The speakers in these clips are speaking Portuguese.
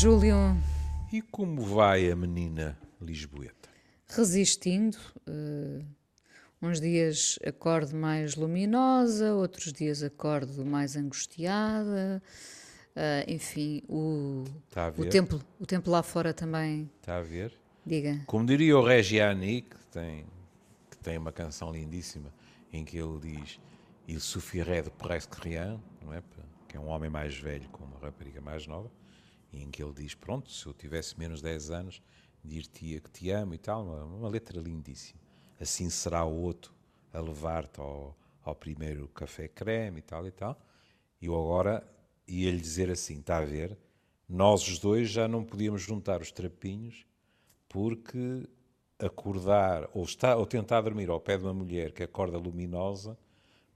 Júlio. E como vai a menina Lisboeta? Resistindo. eh, uns dias acordo mais luminosa, outros dias acordo mais angustiada. eh, enfim, o, a o, ver? tempo, o tempo lá fora também. Está a ver? Diga. Como diria o Reggiani, que tem, que tem uma canção lindíssima, em que ele diz Il suffirait de presque rien, não é? Que é um homem mais velho com uma rapariga mais nova, em que ele diz, pronto, se eu tivesse menos de 10 anos, dir-te-ia que te amo e tal, uma, uma letra lindíssima. Assim será o outro a levar-te ao, ao primeiro café creme e tal e tal. E eu agora ia-lhe dizer assim, está a ver, nós os dois já não podíamos juntar os trapinhos porque acordar ou, estar, ou tentar dormir ao pé de uma mulher que acorda luminosa,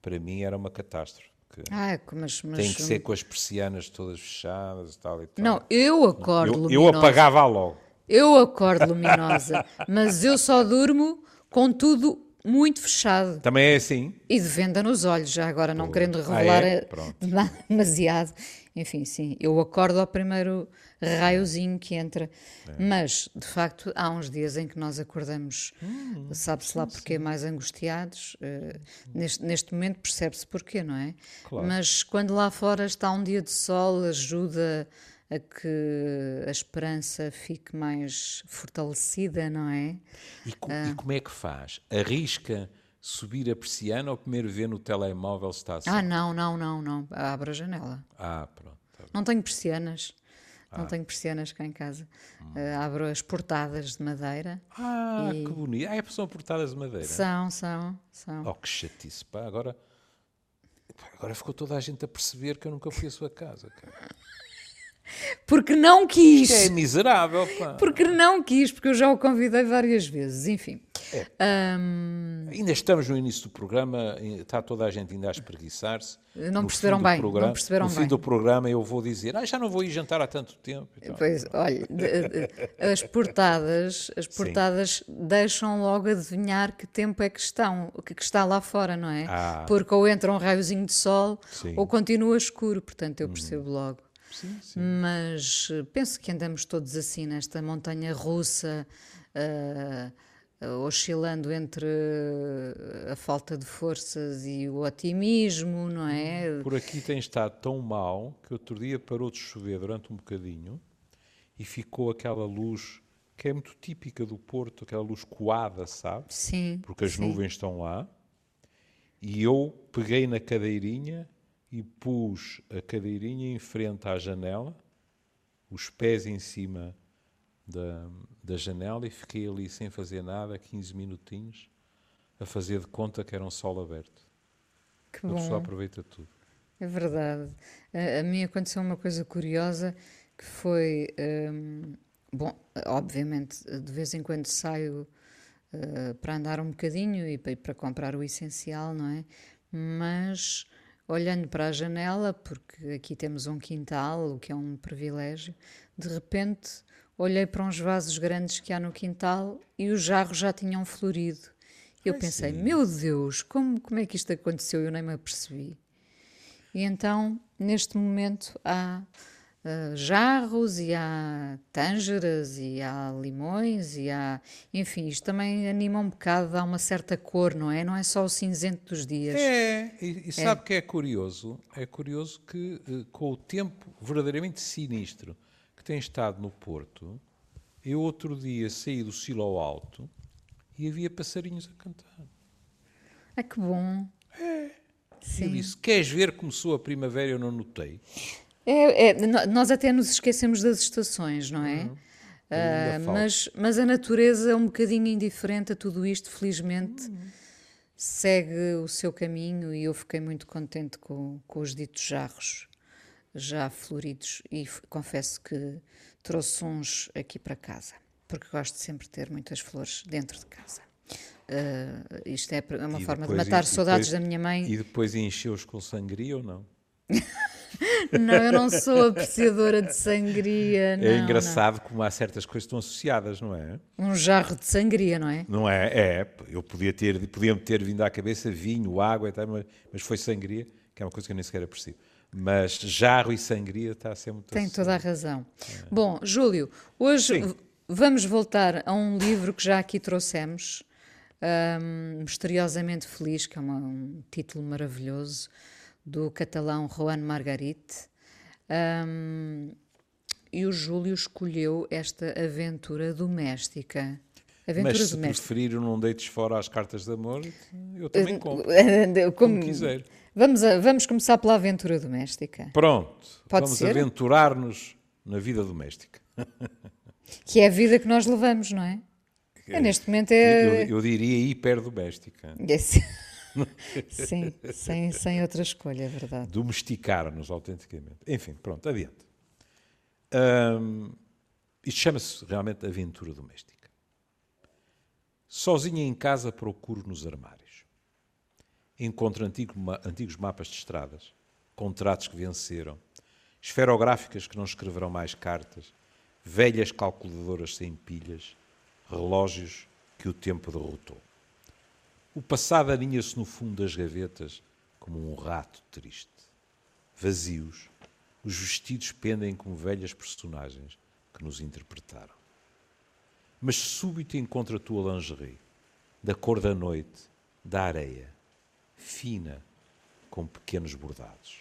para mim era uma catástrofe. Porque mas, mas tem que ser com as persianas todas fechadas e tal e tal. Não, eu acordo eu, luminosa. eu apagava logo. Eu acordo luminosa, mas eu só durmo com tudo muito fechado. Também é assim. E de venda nos olhos, já agora não Boa. querendo Ah, revelar é? eh, demasiado. Enfim, sim, eu acordo ao primeiro raiozinho que entra. É. Mas, de facto, há uns dias em que nós acordamos, Hum, sabe-se lá porquê, mais angustiados. eh, neste, neste momento percebe-se porquê, não é? Claro. Mas quando lá fora está um dia de sol, ajuda a que a esperança fique mais fortalecida, não é? E, co- e como é que faz? Arrisca subir a persiana ou primeiro vê no telemóvel se está assim? Ah, não, não, não, não. Abra a janela. Ah, pronto. tá. Não tenho persianas. Ah. Não tenho persianas cá em casa. Hum. Eh, abro as portadas de madeira. Ah, que bonito. Ah, é, são portadas de madeira. São, são, são. Oh, que chatice, pá. Agora, agora ficou toda a gente a perceber que eu nunca fui à sua casa, cara. Porque não quis. Isto é miserável, pá. Porque não quis, porque eu já o convidei várias vezes. Enfim. É. Ahm, Ainda estamos no início do programa, está toda a gente ainda a espreguiçar-se. Não No perceberam bem, não programa- perceberam No fim bem. do programa eu vou dizer, ah, já não vou ir jantar há tanto tempo. e tal. Pois, olha, as portadas, as portadas deixam logo adivinhar que tempo é que estão, o que, está lá fora, não é? Ah. Porque ou entra um raiozinho de sol Sim. Ou continua escuro, portanto eu percebo logo. Sim, sim. Mas eh, penso que andamos todos assim nesta montanha russa, ah, oscilando entre eh, a falta de forças e o otimismo, não é? Por aqui tem estado tão mal que outro dia parou de chover durante um bocadinho e ficou aquela luz que é muito típica do Porto, aquela luz coada, sabe? Sim. Porque as sim. nuvens estão lá. E eu peguei na cadeirinha e pus a cadeirinha em frente à janela, os pés em cima da, da janela e fiquei ali sem fazer nada, 15 minutinhos, a fazer de conta que era um sol aberto. Que A pessoa bom. aproveita tudo. É verdade. A, a mim aconteceu uma coisa curiosa que foi, hum, bom, obviamente, de vez em quando saio eh, para andar um bocadinho e para, para comprar o essencial, não é? Mas olhando para a janela, porque aqui temos um quintal, o que é um privilégio, de repente olhei para uns vasos grandes que há no quintal e os jarros já tinham florido. Eu Ai, pensei, sim. meu Deus, como, como é que isto aconteceu? Eu nem me apercebi. E então, neste momento, há jarros e há tângeras e há limões e há. Enfim, isto também anima um bocado, dá uma certa cor, não é? Não é só o cinzento dos dias. É, e, e sabe que é curioso? É curioso que eh, com o tempo verdadeiramente sinistro que tem estado no Porto, eu outro dia saí do silo alto e havia passarinhos a cantar. Ah, que bom. Eu Sim. disse, queres ver como sou a primavera? Eu não notei. É, é, nós até nos esquecemos das estações, não é? Ainda falta. mas, mas a natureza é um bocadinho indiferente a tudo isto, felizmente. Segue o seu caminho e eu fiquei muito contente com, com os ditos jarros já floridos e confesso que trouxe uns aqui para casa, porque gosto de sempre ter muitas flores dentro de casa. Ah, isto é uma E forma de depois- matar e saudades depois- da minha mãe. E depois encheu-os com sangria ou não? Não, eu não sou apreciadora de sangria. Não, é engraçado como há certas coisas que estão associadas, não é? não. Um jarro de sangria, não é? Não é? É. Eu podia ter, podia ter vindo à cabeça vinho, água e tal, mas, mas foi sangria, que é uma coisa que eu nem sequer aprecio. Mas jarro e sangria está a ser muito Tem toda a razão. Bom, Júlio, hoje Sim. vamos voltar a um livro que já aqui trouxemos, ahm, Misteriosamente Feliz, que é uma- um título maravilhoso, do catalão Juan Margarit. Ahm, e o Júlio escolheu esta aventura doméstica. Aventura Mas se doméstica. preferir não deites fora as cartas de amor, eu também compro. Como, Como quiser. Vamos, a- vamos começar pela aventura doméstica, Pronto, Pode vamos aventurar-nos na vida doméstica. que é a vida que nós levamos, não é? É, neste momento é. Eu, eu diria hiperdoméstica. Esse- Sim, sem, sem outra escolha, é verdade. Domesticar-nos autenticamente. Enfim, pronto, adiante. Ahm, isto chama-se realmente aventura doméstica. Sozinha em casa procuro nos armários. Encontro antigo antigos mapas de estradas, contratos que venceram, esferográficas que não escreverão mais cartas, velhas calculadoras sem pilhas, relógios que o tempo derrotou. O passado aninha-se no fundo das gavetas como um rato triste. Vazios, os vestidos pendem como velhas personagens que nos interpretaram. Mas súbito encontra a tua lingerie, da cor da noite, da areia, fina, com pequenos bordados.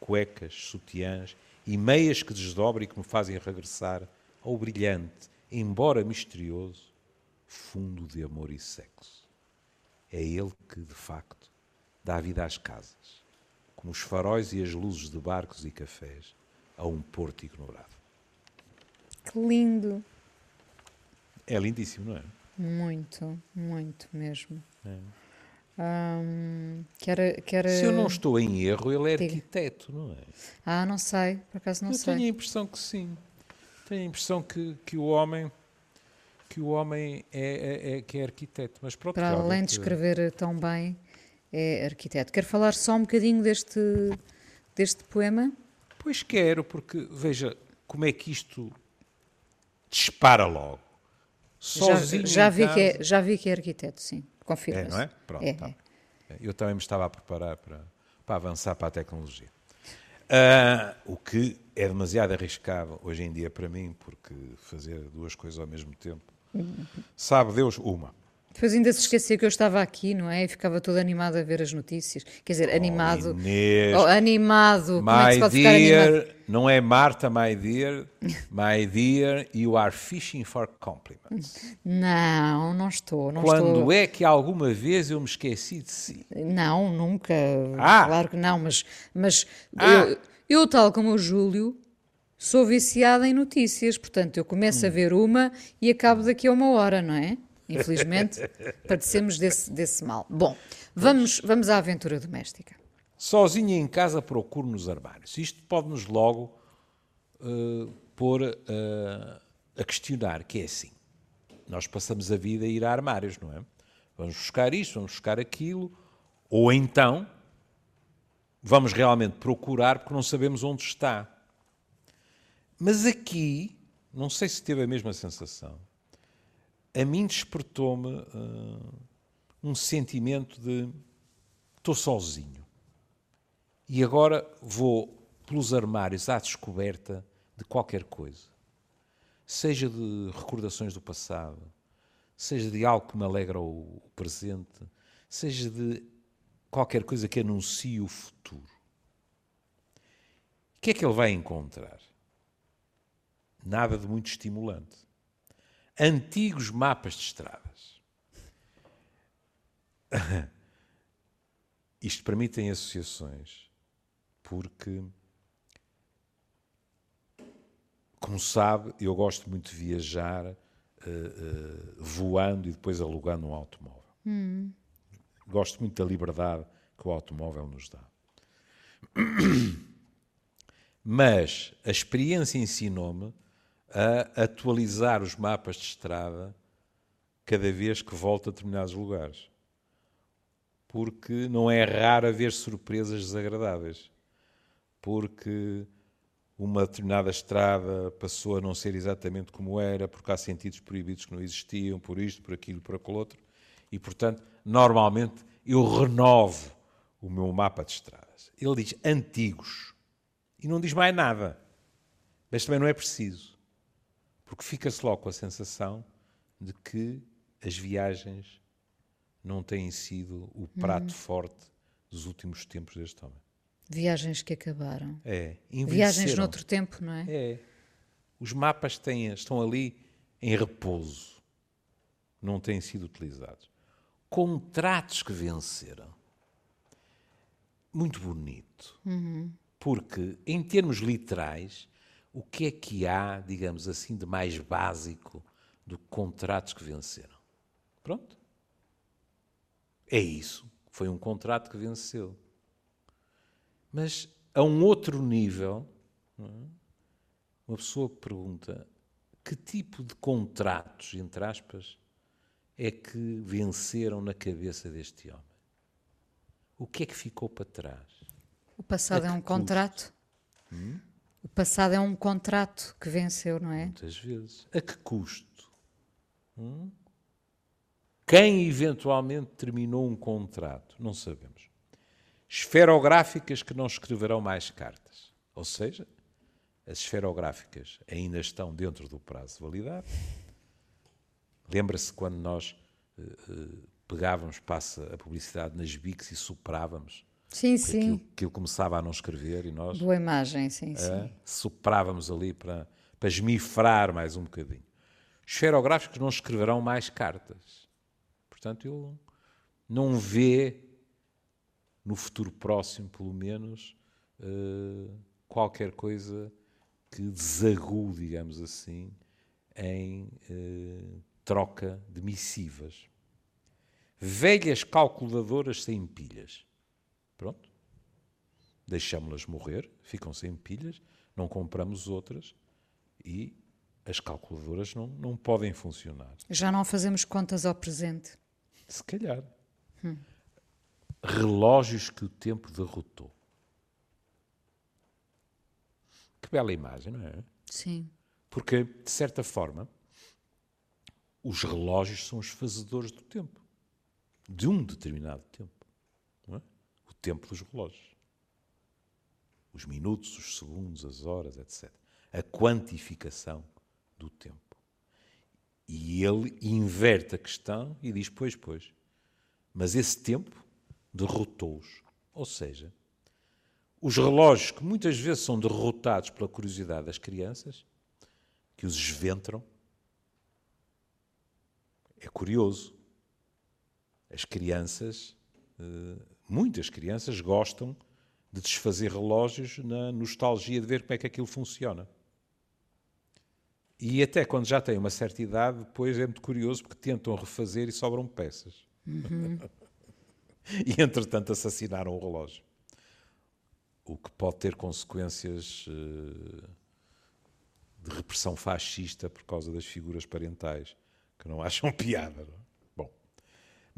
Cuecas, sutiãs e meias que desdobram e que me fazem regressar ao brilhante, embora misterioso, fundo de amor e sexo. É ele que, de facto, dá vida às casas, como os faróis e as luzes de barcos e cafés a um porto ignorado. Que lindo! É lindíssimo, não é? Muito, muito mesmo. É. Hum, que era, que era... Se eu não estou em erro, ele é Diga. arquiteto, não é? Ah, não sei, por acaso não eu sei. tenho a impressão que sim. Tenho a impressão que, que o homem que o homem é, é- é- que é arquiteto, mas pronto. Para além de realmente- escrever tão bem, é arquiteto. Quer falar só um bocadinho deste, deste poema? Pois quero, porque veja como é que isto dispara logo. Já, Sozinho já, em vi que é, já vi que é arquiteto, sim. Confirma. É, não é? Pronto. É, tá. é. Eu também me estava a preparar para, para avançar para a tecnologia. Ah, o que é demasiado arriscado hoje em dia para mim, porque fazer duas coisas ao mesmo tempo. Sabe Deus, uma. Depois ainda se esquecia que eu estava aqui, não é? E ficava todo animado a ver as notícias. Quer dizer, animado. Oh, Inês, Oh, animado. Como é que my se pode ficar animado? dear, não é Marta, my dear, my dear, you are fishing for compliments. Não, não estou. Não Quando estou... é que alguma vez eu me esqueci de si? Não, nunca. Ah! Claro que não, mas, mas Ah! eu, eu, tal como o Júlio, sou viciada em notícias. Portanto, eu começo Hum. a ver uma e acabo daqui a uma hora, não é? Infelizmente, padecemos desse, desse mal. Bom, vamos, vamos à aventura doméstica. Sozinha em casa procuro nos armários. Isto pode-nos logo eh, pôr eh, a questionar, que é assim. Nós passamos a vida a ir a armários, não é? Vamos buscar isto, vamos buscar aquilo, ou então vamos realmente procurar porque não sabemos onde está. Mas aqui, não sei se teve a mesma sensação, a mim despertou-me eh, um sentimento de estou sozinho. E agora vou pelos armários à descoberta de qualquer coisa. Seja de recordações do passado, seja de algo que me alegra o presente, seja de qualquer coisa que anuncie o futuro. O que é que ele vai encontrar? Nada de muito estimulante. Antigos mapas de estradas. Isto para mim tem associações, porque, como sabe, eu gosto muito de viajar eh, eh, voando e depois alugando um automóvel. Gosto muito da liberdade que o automóvel nos dá. Mas a experiência ensinou-me a atualizar os mapas de estrada cada vez que volto a determinados lugares porque não é raro haver surpresas desagradáveis. Porque uma determinada estrada passou a não ser exatamente como era, porque há sentidos proibidos que não existiam, por isto, por aquilo, por aquele outro. E, portanto, normalmente eu renovo o meu mapa de estradas. Ele diz antigos. e não diz mais nada. Mas também não é preciso, porque fica-se logo com a sensação de que as viagens não têm sido o prato forte dos últimos tempos deste homem. Viagens que acabaram. É, Viagens noutro tempo, não é? É. Os mapas têm, estão ali em repouso. Não têm sido utilizados. Contratos que venceram. Muito bonito. Porque, em termos literais, o que é que há, digamos assim, de mais básico do que contratos que venceram? Pronto. É isso. Foi um contrato que venceu. Mas a um outro nível, é? uma pessoa pergunta que tipo de contratos, entre aspas, é que venceram na cabeça deste homem? O que é que ficou para trás? O passado é que um custo? contrato. O passado é um contrato que venceu, não é? Muitas vezes. A que custo? Hum? Quem eventualmente terminou um contrato? Não sabemos. Esferográficas que não escreverão mais cartas. Ou seja, as esferográficas ainda estão dentro do prazo de validade. Lembra-se quando nós eh, eh, pegávamos, passa a publicidade nas bics e soprávamos? Sim, Aquilo, sim. aquilo começava a não escrever e nós Boa imagem, sim, sim. eh, soprávamos ali para, para esmifrar mais um bocadinho. Esferográficos não escreverão mais cartas. Portanto, ele não vê no futuro próximo, pelo menos, eh, qualquer coisa que desague, digamos assim, em eh, troca de missivas. Velhas calculadoras sem pilhas. Pronto. Deixamos-las morrer, ficam sem pilhas, não compramos outras e as calculadoras não, não podem funcionar. Já não fazemos contas ao presente. Se calhar. Relógios que o tempo derrotou. Que bela imagem, não é? Sim. Porque, de certa forma, os relógios são os fazedores do tempo. De um determinado tempo. Tempo dos relógios. Os minutos, os segundos, as horas, etc. A quantificação do tempo. E ele inverte a questão e diz: Pois, pois. Mas esse tempo derrotou-os. Ou seja, os relógios que muitas vezes são derrotados pela curiosidade das crianças, que os esventram, é curioso. As crianças, eh, muitas crianças, gostam de desfazer relógios na nostalgia de ver como é que aquilo funciona. E até quando já têm uma certa idade, depois é muito curioso porque tentam refazer e sobram peças. e entretanto assassinaram o relógio. O que pode ter consequências eh, de repressão fascista por causa das figuras parentais, que não acham piada. Não é?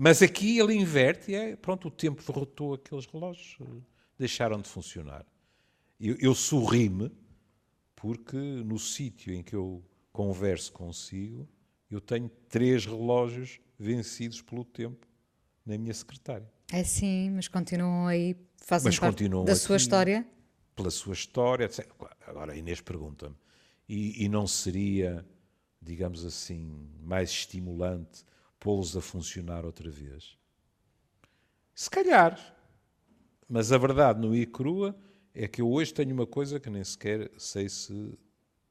Mas aqui ele inverte e é, pronto, o tempo derrotou aqueles relógios, eh, deixaram de funcionar. Eu, eu sorri-me porque no sítio em que eu converso consigo, eu tenho três relógios vencidos pelo tempo na minha secretária. É sim, mas continuam aí, fazem Mas parte da sua história. Pela sua história, etc. Agora a Inês pergunta-me, e, e não seria, digamos assim, mais estimulante pô-los a funcionar outra vez? Se calhar. Mas a verdade no e crua é que eu hoje tenho uma coisa que nem sequer sei se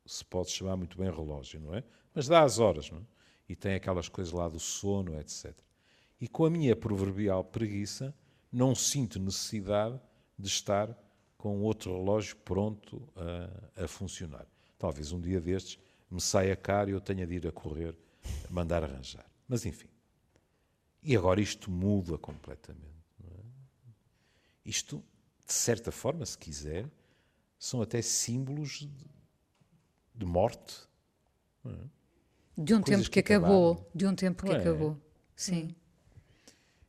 se pode chamar muito bem relógio, não é? Mas dá as horas, não é? E tem aquelas coisas lá do sono, etc. E com a minha proverbial preguiça, não sinto necessidade de estar com outro relógio pronto a, a funcionar. Talvez um dia destes me saia caro e eu tenha de ir a correr, mandar arranjar. Mas enfim. E agora isto muda completamente. é? Isto, de certa forma, se quiser, são até símbolos de, de morte. De um Coisas tempo que, que acabou. acabaram. De um tempo que é? acabou. Sim.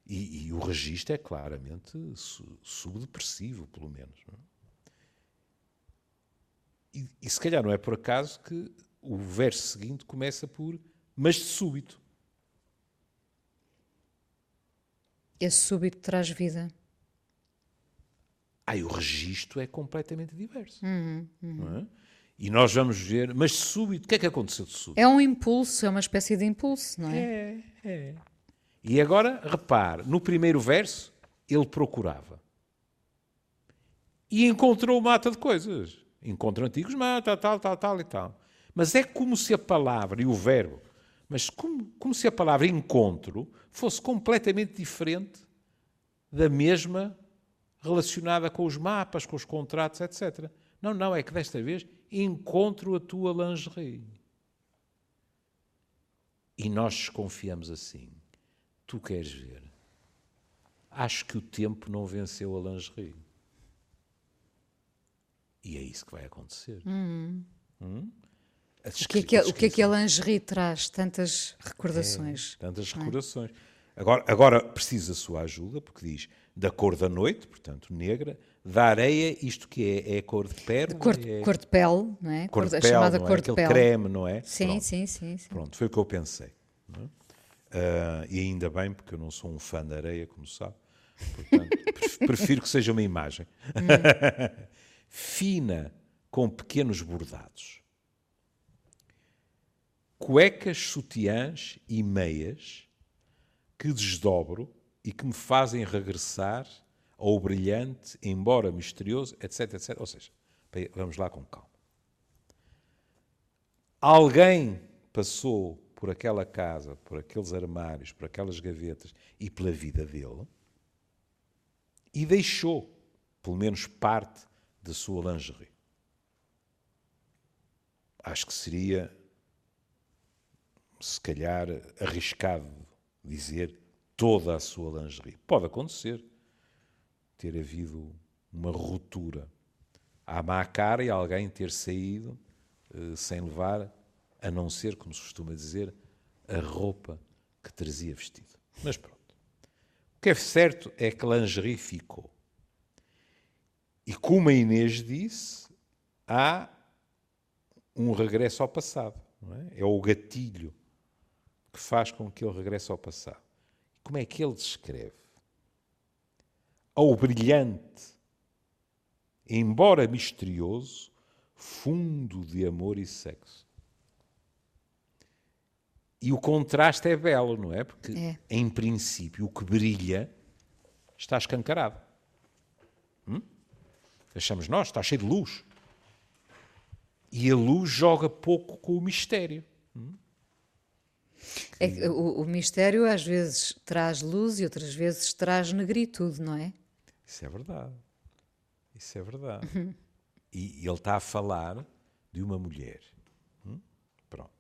E, e o registro é claramente su- subdepressivo, pelo menos. é? E, e se calhar não é por acaso que o verso seguinte começa por mas de súbito. Esse súbito traz vida. Aí o registro é completamente diverso. Uhum, não é? E nós vamos ver, mas súbito, o que é que aconteceu de súbito? É um impulso, é uma espécie de impulso, não é? É, é. E agora, repare, no primeiro verso, ele procurava. E encontrou mata de coisas. Encontra antigos mata, tal, tal, tal e tal. Mas é como se a palavra e o verbo, mas como, como se a palavra encontro fosse completamente diferente da mesma relacionada com os mapas, com os contratos, etc. Não, não, é que desta vez encontro a tua lingerie. E nós desconfiamos assim. Tu queres ver? Acho que o tempo não venceu a lingerie. E é isso que vai acontecer. Hum. O que, é que, a, o que é que a lingerie traz? Tantas recordações. É, tantas recordações. É? Agora, agora precisa a sua ajuda, porque diz da cor da noite, portanto negra, da areia, isto que é? É cor de pele? Cor, é... cor de pele, não é? Cor de a pele, chamada cor é? de Aquele pele. creme, não é? Sim, sim, sim, sim, Pronto, foi o que eu pensei. É? Uh, e ainda bem, porque eu não sou um fã da areia, como sabe. Portanto, prefiro que seja uma imagem. Hum. Fina, com pequenos bordados. Cuecas, sutiãs e meias que desdobro e que me fazem regressar ao brilhante, embora misterioso, etc, etc. Ou seja, vamos lá com calma. Alguém passou por aquela casa, por aqueles armários, por aquelas gavetas e pela vida dele e deixou, pelo menos, parte da sua lingerie. Acho que seria, se calhar, arriscado dizer toda a sua lingerie. Pode acontecer ter havido uma ruptura à má cara e alguém ter saído uh, sem levar, a não ser, como se costuma dizer, a roupa que trazia vestido. Mas pronto. O que é certo é que lingerie ficou. E como a Inês disse, há um regresso ao passado. É? é o gatilho que faz com que ele regresse ao passado. Como é que ele descreve? Ao brilhante, embora misterioso, fundo de amor e sexo. E o contraste é belo, não é? Porque, é. em princípio, o que brilha está escancarado. Hum? Achamos nós, está cheio de luz. E a luz joga pouco com o mistério. Hum? É, o, o, mistério às vezes traz luz e outras vezes traz negritude, não é? Isso é verdade. Isso é verdade. Uhum. E, ele está a falar de uma mulher. Hum? Pronto.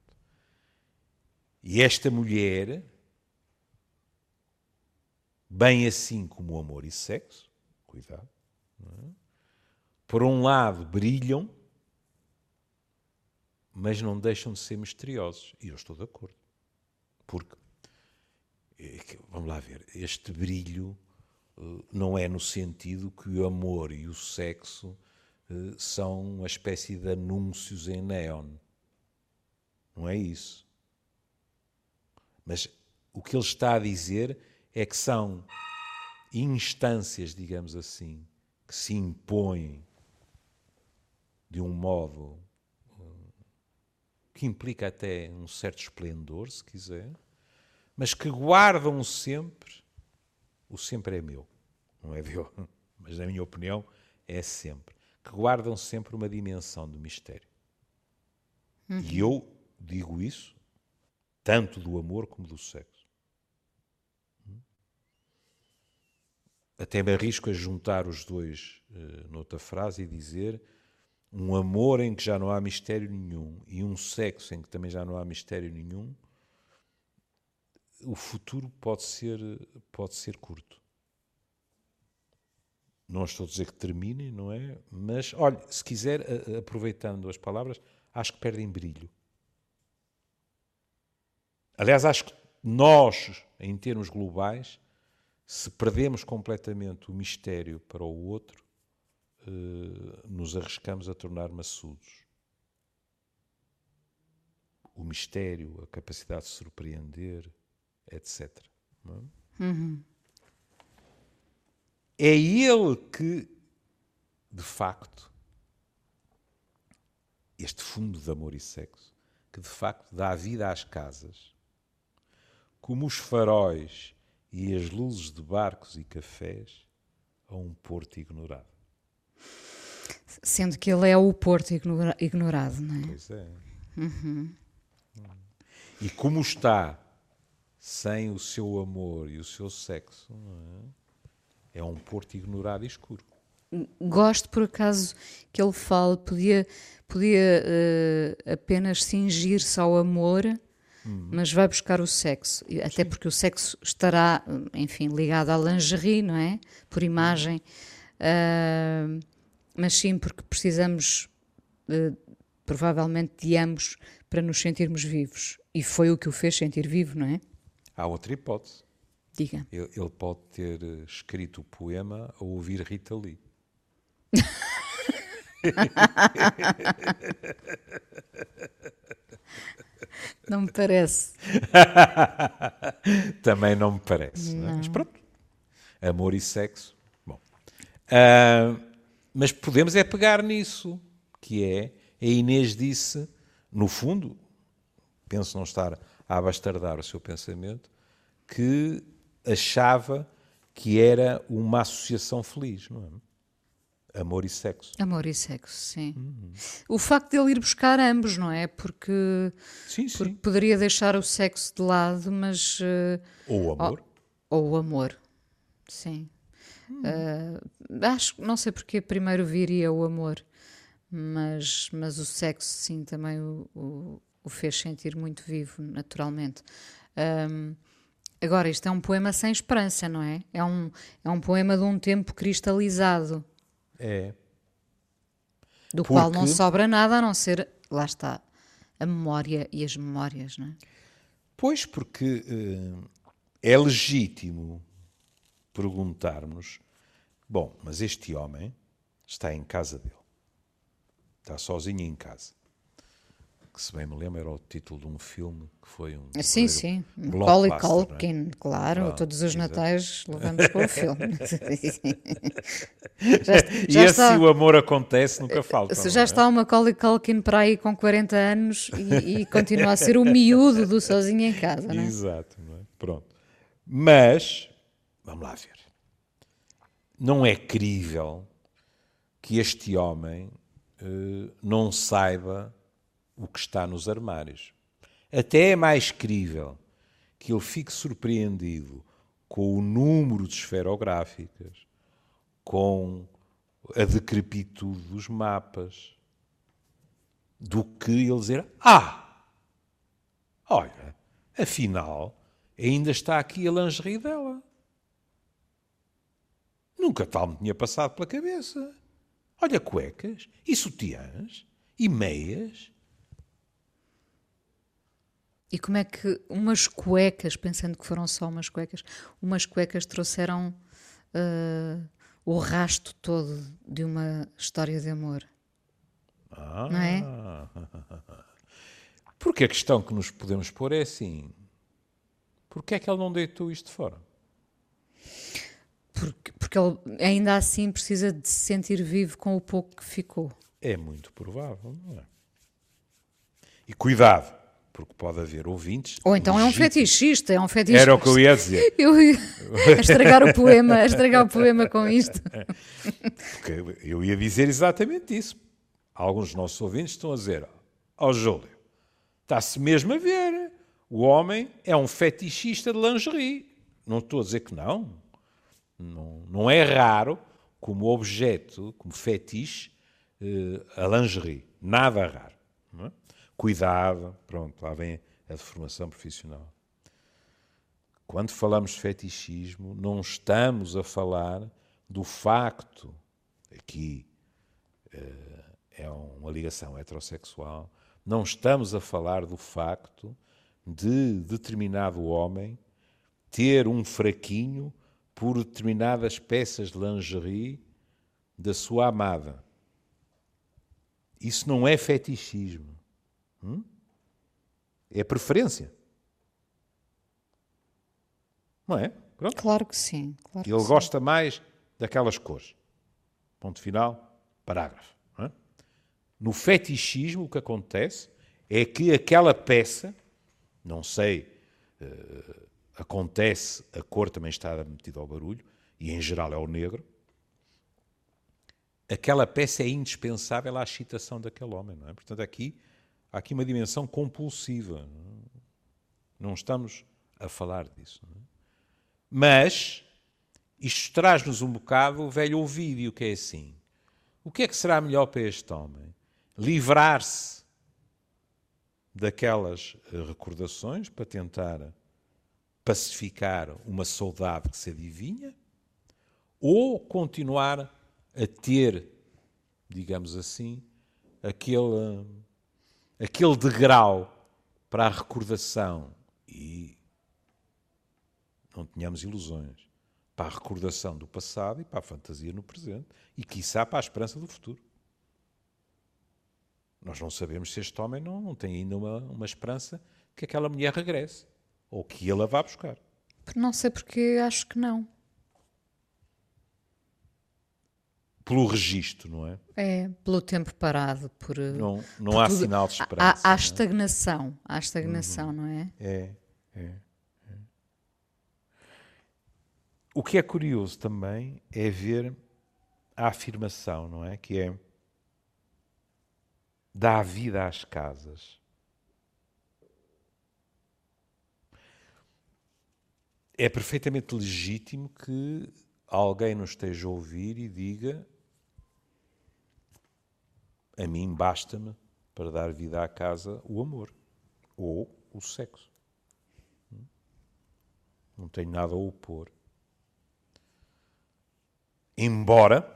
E esta mulher, bem assim como o amor e sexo, cuidado, é? por um lado brilham, mas não deixam de ser misteriosos. E eu estou de acordo. Porque, é vamos lá ver, este brilho eh, não é no sentido que o amor e o sexo eh, são uma espécie de anúncios em neon. Não é isso. Mas o que ele está a dizer é que são instâncias, digamos assim, que se impõem de um modo que implica até um certo esplendor, se quiser, mas que guardam sempre, o sempre é meu, não é meu, mas na minha opinião é sempre, que guardam sempre uma dimensão de mistério. Uhum. E eu digo isso tanto do amor como do sexo. Até me arrisco a juntar os dois uh, noutra frase e dizer um amor em que já não há mistério nenhum e um sexo em que também já não há mistério nenhum, o futuro pode ser, pode ser curto. Não estou a dizer que termine, não é? Mas, olha, se quiser, aproveitando as palavras, acho que perdem brilho. Aliás, acho que nós, em termos globais, se perdemos completamente o mistério para o outro, nos arriscamos a tornar maçudos. O mistério, a capacidade de surpreender, etc. É? Uhum. é ele que de facto, este fundo de amor e sexo, que de facto dá vida às casas, como os faróis e as luzes de barcos e cafés a um porto ignorado. Sendo que ele é o porto ignora ignorado, não é? Pois é. E como está sem o seu amor e o seu sexo, é? é um porto ignorado e escuro. Gosto por acaso que ele fale, podia, podia uh, apenas cingir-se ao amor, mas vai buscar o sexo. Até porque o sexo estará, enfim, ligado à lingerie, não é? Por imagem. Uh, mas sim porque precisamos, uh, provavelmente, de ambos para nos sentirmos vivos. E foi o que o fez sentir vivo, não é? Há outra hipótese. Diga. Ele, ele pode ter eh, escrito o poema a ouvir Rita Lee. Não me parece. Também não me parece. não é? Mas pronto. Amor e sexo. Ah, mas podemos é pegar nisso, que é, a Inês disse, no fundo, penso não estar a abastardar o seu pensamento, que achava que era uma associação feliz, não é? Amor e sexo. Amor e sexo, sim. O facto de ele ir buscar ambos, não é? Porque, Sim, sim. porque poderia deixar o sexo de lado, mas. eh, Ou o amor. ou o amor, sim. Eh, acho não sei porque primeiro viria o amor, mas, mas o sexo, sim, também o, o, o fez sentir muito vivo, naturalmente. Ahm, agora, isto é um poema sem esperança, não é? É um, é um poema de um tempo cristalizado. É. do qual não Porque- sobra nada a não ser, lá está, a memória e as memórias, não é? Pois, porque eh, é legítimo perguntarmos: bom, mas este homem está em casa dele, está sozinho em casa. Que, se bem me lembro, era o título de um filme que foi um. Sim, sim. Macaulay é? Culkin, claro, Pronto, todos os exato. natais levamos com o filme. E já esse está- o amor acontece, nunca falta. Se já é? está o Macaulay Culkin para aí com 40 anos e, e continua a ser o miúdo do sozinho em casa, não é? Exato, não é? Pronto. Mas, vamos lá ver. Não é crível que este homem eh, não saiba o que está nos armários. Até é mais crível que ele fique surpreendido com o número de esferográficas, com a decrepitude dos mapas, do que ele dizer: Ah! Olha, afinal, ainda está aqui a lingerie dela. Nunca tal me tinha passado pela cabeça. Olha, cuecas, e sutiãs, e meias. E como é que umas cuecas, pensando que foram só umas cuecas, umas cuecas trouxeram eh, o rasto todo de uma história de amor? Ah. Não é? Porque a questão que nos podemos pôr é assim: porquê é que ele não deitou isto fora? Porque, porque ele ainda assim precisa de se sentir vivo com o pouco que ficou. É muito provável, não é? E cuidado, porque pode haver ouvintes. Ou então é um legítimos. fetichista, é um fetichista. Era o que eu ia dizer. Eu ia estragar o poema, estragar o poema com isto. Porque eu ia dizer exatamente isso. Alguns dos nossos ouvintes estão a dizer: Ó Júlio, está-se mesmo a ver. O homem é um fetichista de lingerie. Não estou a dizer que não. Não, não é raro como objeto, como fetiche, eh, a lingerie. Nada raro. é? Cuidado, pronto, lá vem a deformação profissional. Quando falamos de fetichismo, não estamos a falar do facto, aqui eh, é uma ligação heterossexual, não estamos a falar do facto de determinado homem ter um fraquinho por determinadas peças de lingerie da sua amada. Isso não é fetichismo. hum? É preferência. Não é? Pronto. Claro que sim. Claro que Ele sim. gosta mais daquelas cores. Ponto final. Parágrafo. É? No fetichismo, o que acontece é que aquela peça, não sei, uh, acontece, a cor também está metida ao barulho, e em geral é o negro, aquela peça é indispensável à excitação daquele homem. Não é? Portanto, aqui há aqui uma dimensão compulsiva. Não estamos a falar disso. É? Mas isto traz-nos um bocado o velho ouvido, que é assim. O que é que será melhor para este homem? Livrar-se daquelas recordações para tentar pacificar uma saudade que se adivinha ou continuar a ter, digamos assim, aquele, aquele degrau para a recordação e não tenhamos ilusões para a recordação do passado e para a fantasia no presente e, quiçá, para a esperança do futuro. Nós não sabemos se este homem não, não tem ainda uma, uma esperança que aquela mulher regresse ou que ele a vá buscar. Não sei porque acho que não. Pelo registro, não é? É, pelo tempo parado. Por, não não por há tudo. sinal de esperança. Há, há é? estagnação, há estagnação, uhum. não é? É, é. O que é curioso também é ver a afirmação, não é? Que é dá vida às casas. É perfeitamente legítimo que alguém nos esteja a ouvir e diga: A mim basta-me para dar vida à casa o amor ou o sexo. Não tenho nada a opor. Embora,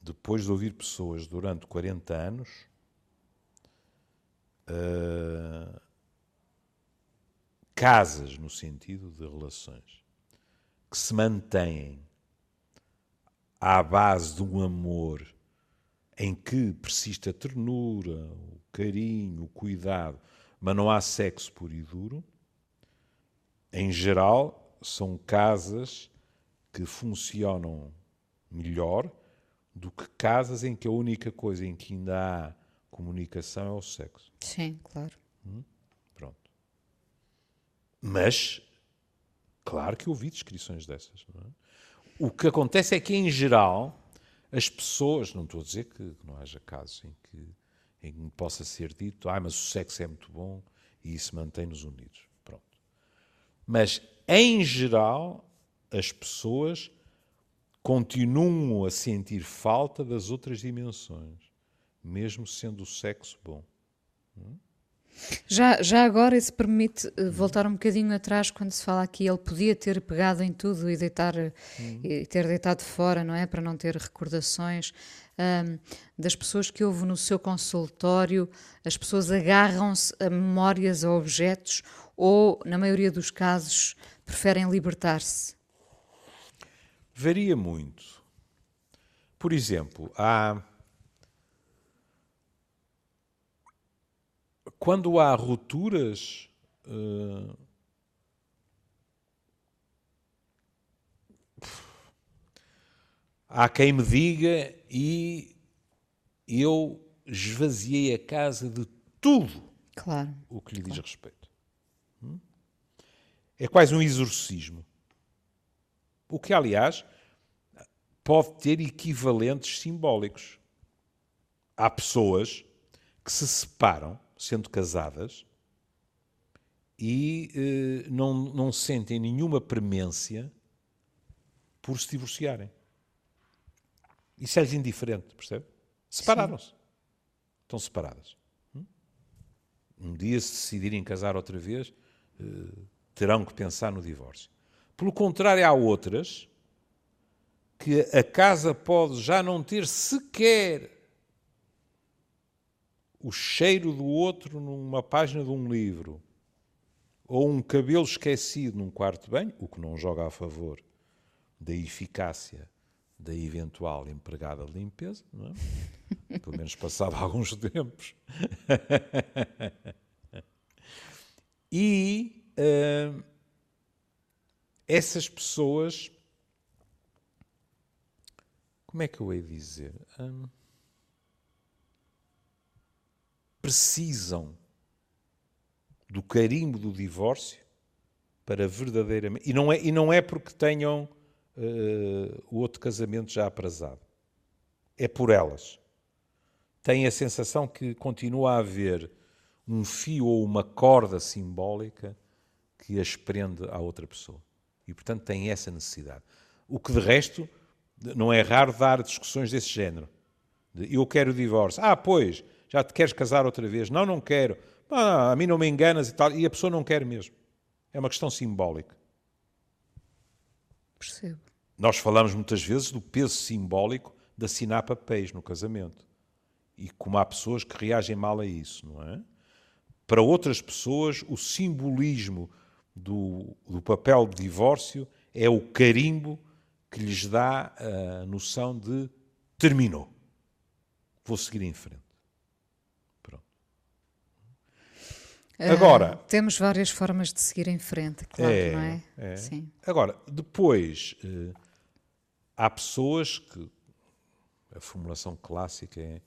depois de ouvir pessoas durante 40 anos, uh, casas no sentido de relações que se mantêm à base de um amor em que persiste a ternura, o carinho, o cuidado, mas não há sexo puro e duro, em geral são casas que funcionam melhor do que casas em que a única coisa em que ainda há comunicação é o sexo. Sim, claro. Hum? Mas, claro que ouvi descrições dessas. É? O que acontece é que, em geral, as pessoas, não estou a dizer que, não haja casos em que, em que possa ser dito, ah, mas o sexo é muito bom e isso mantém-nos unidos. Pronto. Mas, em geral, as pessoas continuam a sentir falta das outras dimensões, mesmo sendo o sexo bom. Já, já agora, isso permite eh, voltar um bocadinho atrás quando se fala aqui, ele podia ter pegado em tudo e, deitar, uhum. e ter deitado fora, não é? Para não ter recordações. Um, das pessoas que houve no seu consultório, as pessoas agarram-se a memórias, a objetos, ou, na maioria dos casos, preferem libertar-se? Varia muito. Por exemplo, há. Quando há rupturas. Uh, há quem me diga e eu esvaziei a casa de tudo claro, o que lhe claro. diz respeito. Hum? É quase um exorcismo. O que, aliás, pode ter equivalentes simbólicos. Há pessoas que se separam, sendo casadas, e eh, não, não sentem nenhuma premência por se divorciarem. Isso é-lhes indiferente, percebe? Separaram-se. Estão separadas. Hum? Um dia, se decidirem casar outra vez, eh, terão que pensar no divórcio. Pelo contrário, há outras que a casa pode já não ter sequer o cheiro do outro numa página de um livro, ou um cabelo esquecido num quarto de banho, o que não joga a favor da eficácia da eventual empregada de limpeza, não é? pelo menos passava alguns tempos. e uh, essas pessoas. Como é que eu hei dizer? Hum, precisam do carimbo do divórcio para verdadeiramente. E não é, e não é porque tenham uh, o outro casamento já aprazado. É por elas. Têm a sensação que continua a haver um fio ou uma corda simbólica que as prende à outra pessoa. E, portanto, têm essa necessidade. O que, de resto, não é raro dar discussões desse género. Eu quero o divórcio. Ah, pois, já te queres casar outra vez? Não, não quero. Ah, a mim não me enganas e tal. E a pessoa não quer mesmo. É uma questão simbólica. Percebo. Nós falamos muitas vezes do peso simbólico de assinar papéis no casamento. E como há pessoas que reagem mal a isso, não é? Para outras pessoas, o simbolismo do, do papel de divórcio é o carimbo que lhes dá a noção de terminou. Vou seguir em frente. Uh, Agora. Temos várias formas de seguir em frente, claro, é, não é? é? Sim. Agora, depois, uh, há pessoas que. A formulação clássica é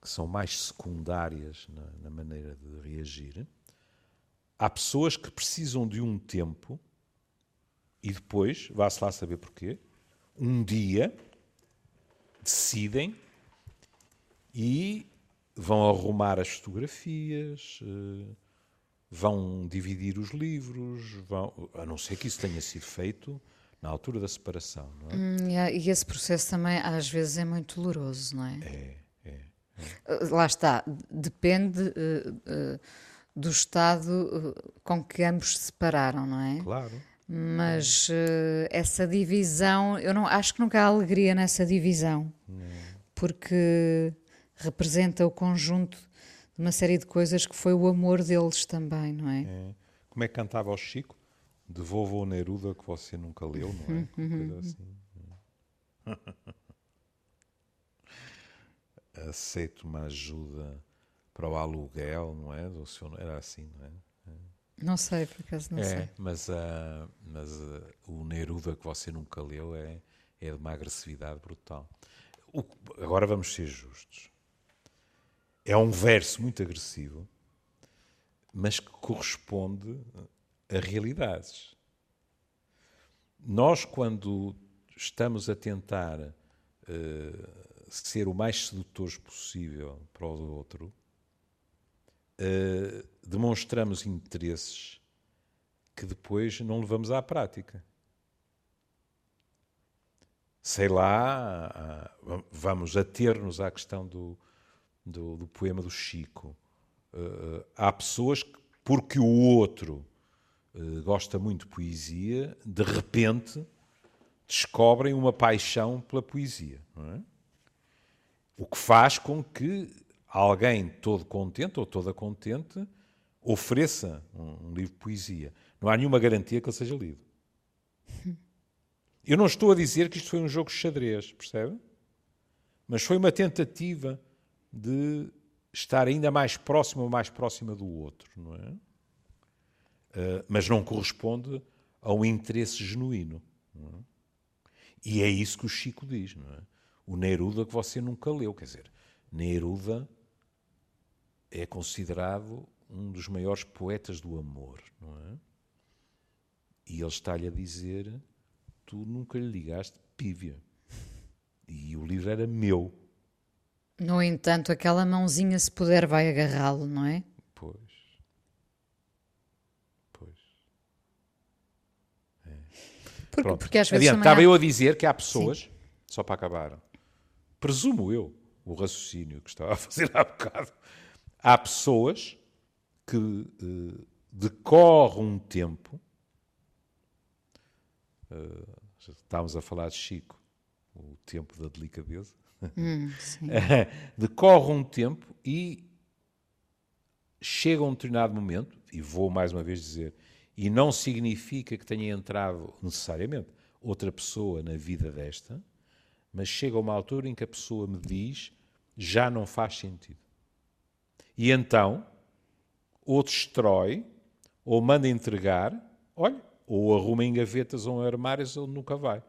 que são mais secundárias na, na maneira de reagir. Há pessoas que precisam de um tempo e depois, vá-se lá saber porquê, um dia decidem e vão arrumar as fotografias. Uh, vão dividir os livros, vão, a não ser que isso tenha sido feito na altura da separação. Não é? Hum, e esse processo também às vezes é muito doloroso, não é? É, é. é. Lá está, depende uh, uh, do estado uh, com que ambos se separaram, não é? Claro. Mas essa divisão, eu não acho que nunca há alegria nessa divisão, porque representa o conjunto uma série de coisas que foi o amor deles também, não é? é. Como é que cantava o Chico? De vovô Neruda que você nunca leu, não é? Coisa assim. Aceito uma ajuda para o aluguel, não é? Do seu, era assim, não é? Não sei, por acaso não é, sei. Mas, uh, mas uh, o Neruda que você nunca leu é, é de uma agressividade brutal. O, agora vamos ser justos. É um verso muito agressivo, mas que corresponde a realidades. Nós, quando estamos a tentar uh, ser o mais sedutores possível para o outro, uh, demonstramos interesses que depois não levamos à prática. Sei lá, vamos ater-nos à questão do, do, do poema do Chico. Uh, há pessoas que, porque o outro uh, gosta muito de poesia, de repente descobrem uma paixão pela poesia. É? O que faz com que alguém todo contente ou toda contente ofereça um, um livro de poesia. Não há nenhuma garantia que ele seja lido. Eu não estou a dizer que isto foi um jogo de xadrez, percebe? Mas foi uma tentativa de estar ainda mais próximo ou mais próxima do outro, não é? Uh, mas não corresponde a um interesse genuíno. É? E é isso que o Chico diz, não é? O Neruda que você nunca leu, quer dizer, Neruda é considerado um dos maiores poetas do amor, não é? E ele está-lhe a dizer: Tu nunca lhe ligaste pívia. E o livro era meu. No entanto, aquela mãozinha, se puder, vai agarrá-lo, não é? Pois. Pois. É. Porque, porque às vezes. Adiante, estava há... eu a dizer que há pessoas, Sim. só para acabar, presumo eu, o raciocínio que estava a fazer há bocado, há pessoas que uh, decorre um tempo. Uh, estávamos a falar de Chico, o tempo da delicadeza Hum, Decorre um tempo e chega um determinado momento, e vou mais uma vez dizer, e não significa que tenha entrado necessariamente outra pessoa na vida desta, mas chega uma altura em que a pessoa me diz já não faz sentido. E então, ou destrói, ou manda entregar, olha, ou arruma em gavetas ou em armários onde nunca vai.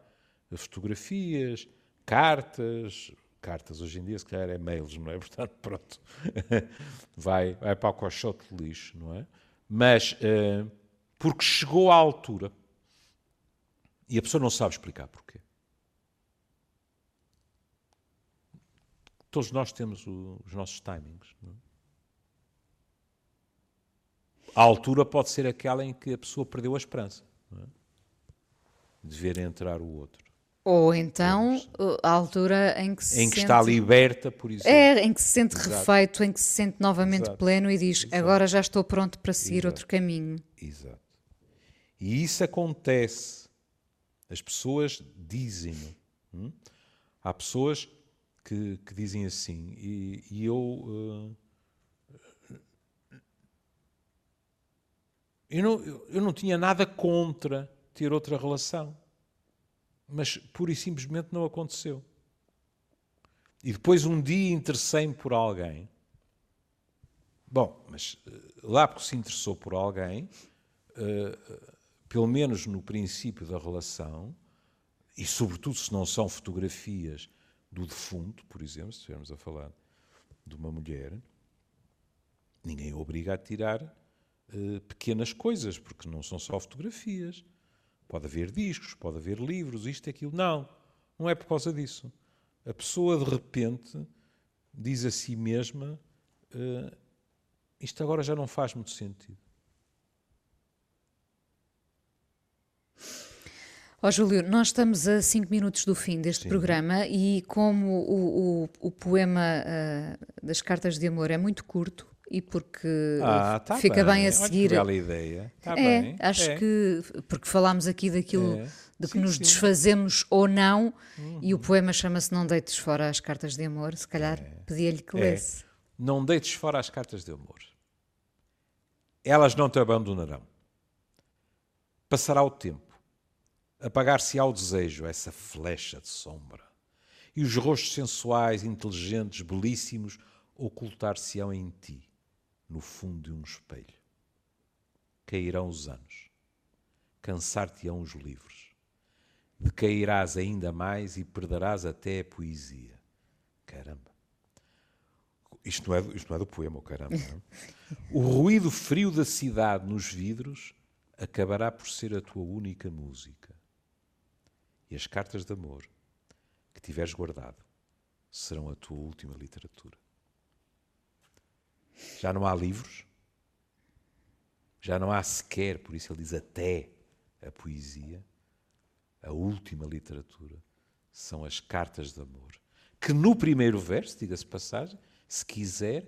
Fotografias, cartas, cartas hoje em dia, se calhar é mails, não é? Portanto, pronto, vai, vai para o caixote de lixo, não é? Mas uh, porque chegou à altura e a pessoa não sabe explicar porquê. Todos nós temos o, os nossos timings. Não é? A altura pode ser aquela em que a pessoa perdeu a esperança é? de ver entrar o outro. Ou então a altura em que se Em que sente... está liberta, por exemplo. É, em que se sente Exato. refeito, em que se sente novamente Exato. pleno e diz: Exato. agora já estou pronto para seguir outro caminho. Exato. E isso acontece. As pessoas dizem-no. hum? Há pessoas que, que dizem assim, e, e eu. eh, eu, não, eu- eu não tinha nada contra ter outra relação, mas pura e simplesmente não aconteceu. E depois um dia interessei-me por alguém. Bom, mas eh, lá porque se interessou por alguém, eh, pelo menos no princípio da relação, e sobretudo se não são fotografias do defunto, por exemplo, se estivermos a falar de uma mulher, ninguém obriga a tirar eh, pequenas coisas, porque não são só fotografias. Pode haver discos, pode haver livros, isto e aquilo. Não, não é por causa disso. A pessoa de repente diz a si mesma: eh, isto agora já não faz muito sentido. Ó Júlio, nós estamos a 5 minutos do fim deste Sim. programa e como o, o- o poema ah, das cartas de amor é muito curto e porque Ah, tá fica bem, a Olha que seguir. bela ideia. Tá é, bem. acho é. que porque falámos aqui daquilo É. de que Sim, nos sim. Uhum. desfazemos ou não, e o poema chama-se Não Deites Fora as Cartas de Amor, se calhar pedia-lhe que É. lesse. Não deites fora as cartas de amor. Elas não te abandonarão. Passará o tempo. Apagar-se-á o desejo, essa flecha de sombra. E os rostos sensuais, inteligentes, belíssimos, ocultar-se-ão em ti, no fundo de um espelho. Cairão os anos. Cansar-te-ão os livros. Decairás ainda mais e perderás até a poesia. Caramba. Isto não, é, isto não é do poema, oh caramba. não? O ruído frio da cidade nos vidros acabará por ser a tua única música. E as cartas de amor que tiveres guardado serão a tua última literatura. Já não há livros, já não há sequer, por isso ele diz até a poesia, a última literatura são as cartas de amor. Que no primeiro verso, diga-se passagem, se quiser,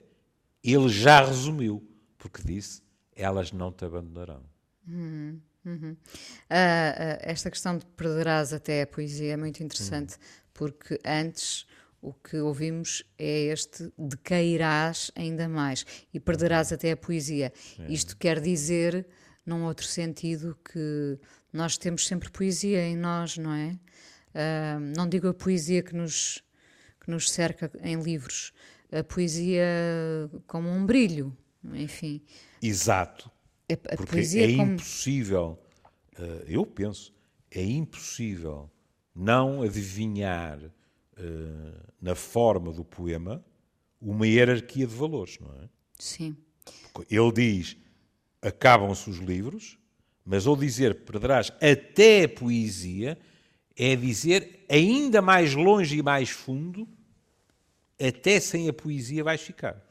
ele já resumiu, porque disse: Elas não te abandonarão. Ah, ah, esta questão de perderás até a poesia é muito interessante, porque antes o que ouvimos é este decairás ainda mais e perderás até a poesia. Isto quer dizer, num outro sentido, que nós temos sempre poesia em nós, não é? Ah, não digo a poesia que nos, que nos cerca em livros, a poesia como um brilho, enfim. Exato. A, a Porque poesia é como. impossível, eh, eu penso, é impossível não adivinhar na forma do poema uma hierarquia de valores, não é? Sim. Ele diz: acabam-se os livros, mas ao dizer perderás até a poesia, é dizer ainda mais longe e mais fundo, até sem a poesia vais ficar.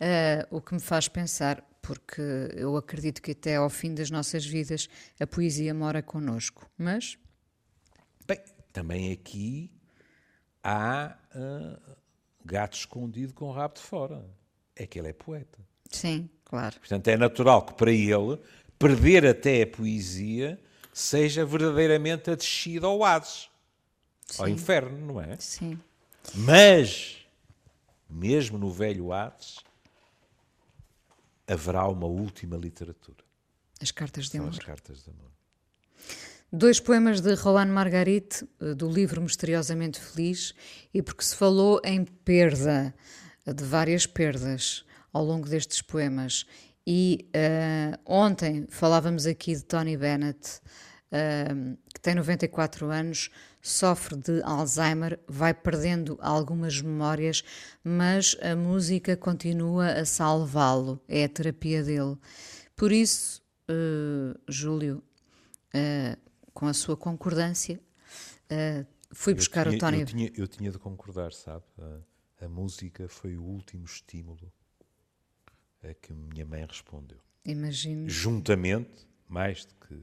Ah, o que me faz pensar, porque eu acredito que até ao fim das nossas vidas a poesia mora connosco, mas Bem, também aqui há ah, gato escondido com o rabo de fora. É que ele é poeta. sim, claro. Portanto, é natural que para ele perder até a poesia seja verdadeiramente a descida ao Hades, ao Sim. inferno, não é? Sim. Mas, mesmo no velho Hades, haverá uma última literatura. As cartas de São as amor. cartas de amor. Dois poemas de Roland Marguerite, eh, do livro Misteriosamente Feliz, e porque se falou em perda, eh, de várias perdas ao longo destes poemas. E eh, ontem falávamos aqui de Tony Bennett, eh, que tem 94 anos, sofre de Alzheimer, vai perdendo algumas memórias, mas a música continua a salvá-lo, é a terapia dele. Por isso, uh, Júlio, uh, com a sua concordância, uh, fui buscar tinha, o Tony. Eu tinha, eu tinha de concordar, sabe? A, a música foi o último estímulo a que minha mãe respondeu. Imagino. Juntamente, mais do que,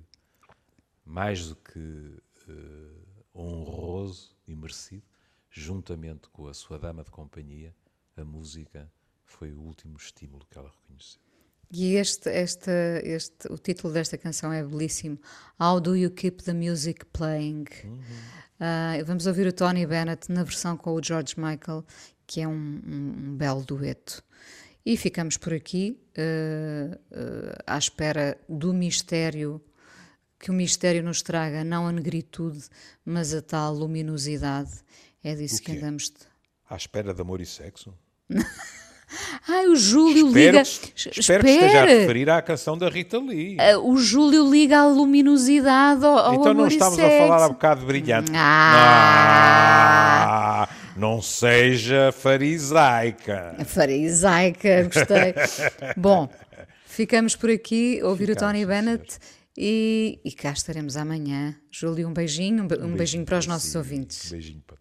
mais do que uh, honroso e merecido, juntamente com a sua dama de companhia, a música foi o último estímulo que ela reconheceu. E este, este, este, o título desta canção é belíssimo. How do you keep the music playing? Uhum. Uh, vamos ouvir o Tony Bennett na versão com o George Michael, que é um, um, um belo dueto. E ficamos por aqui, uh, uh, à espera do mistério, que o mistério nos traga não a negritude, mas a tal luminosidade. É disso que andamos. À espera de amor e sexo? Ai, o Júlio espero liga. Que, espero que esteja a referir à canção da Rita Lee. Uh, o Júlio liga a luminosidade ao, ao Então não estamos a falar há bocado de brilhante. Ah. ah não seja farisaica. Farisaica, gostei. Bom, ficamos por aqui, ouvir ficamos, o Tony Bennett. E, e, cá estaremos amanhã. Júlio, um beijinho, um, um beijinho, beijinho para os nossos ouvintes. Um beijinho para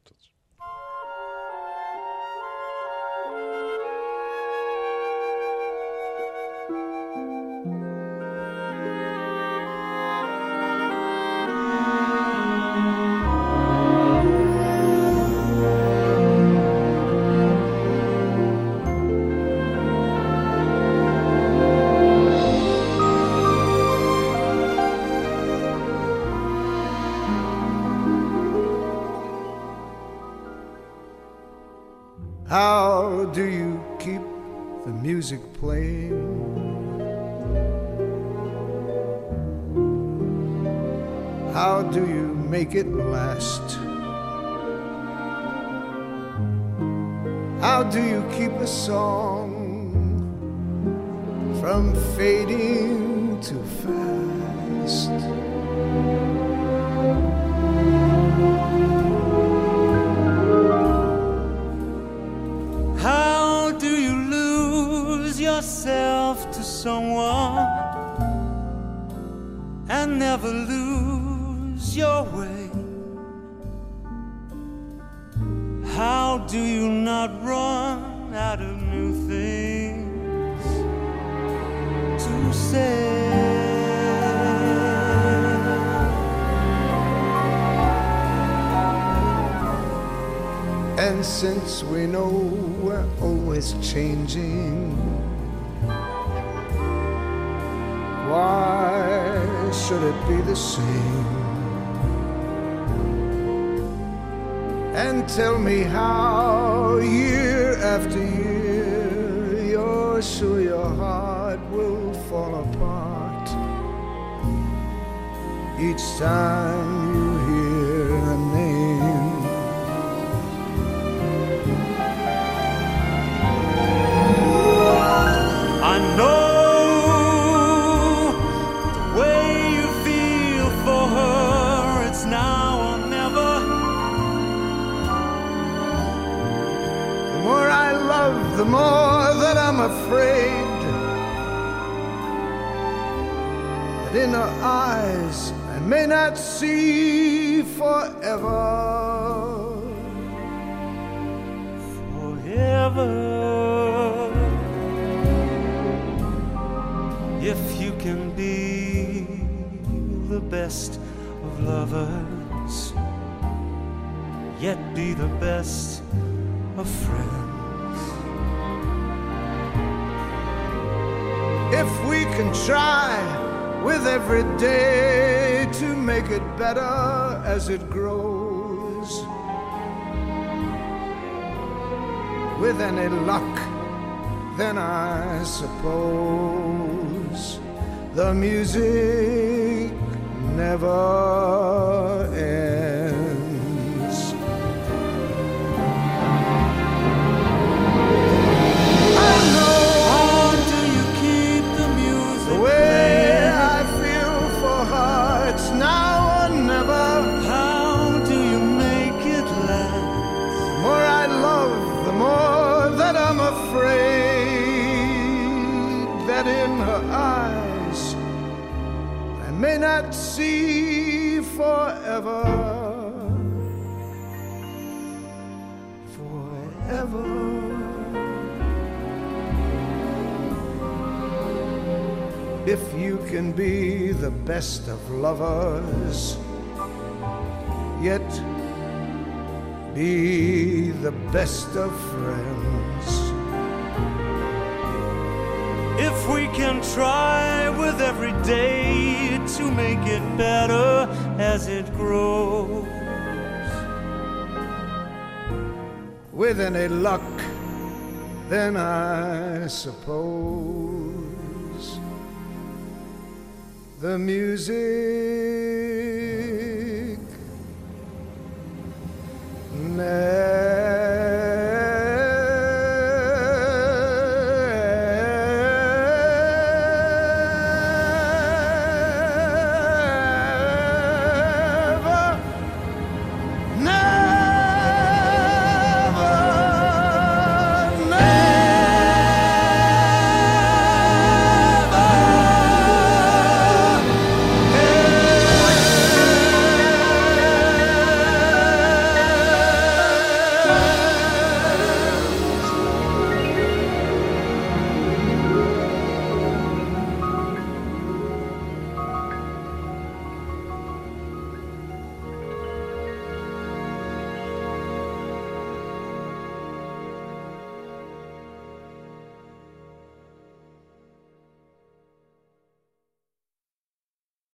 someone and never lose your way? How do you not run out of new things to say? And since we know we're always changing, why should it be the same? and tell me how year after year you're sure your heart will fall apart each time more that I'm afraid that in her eyes I may not see forever. Forever. If you can be the best of lovers, yet be the best of friends. If we can try with every day to make it better as it grows. With any luck, then I suppose the music never ends. now or forever. Forever. If you can be the best of lovers, yet be the best of friends. If we can try with every day to make it better as it grows. With any luck, then I suppose the music never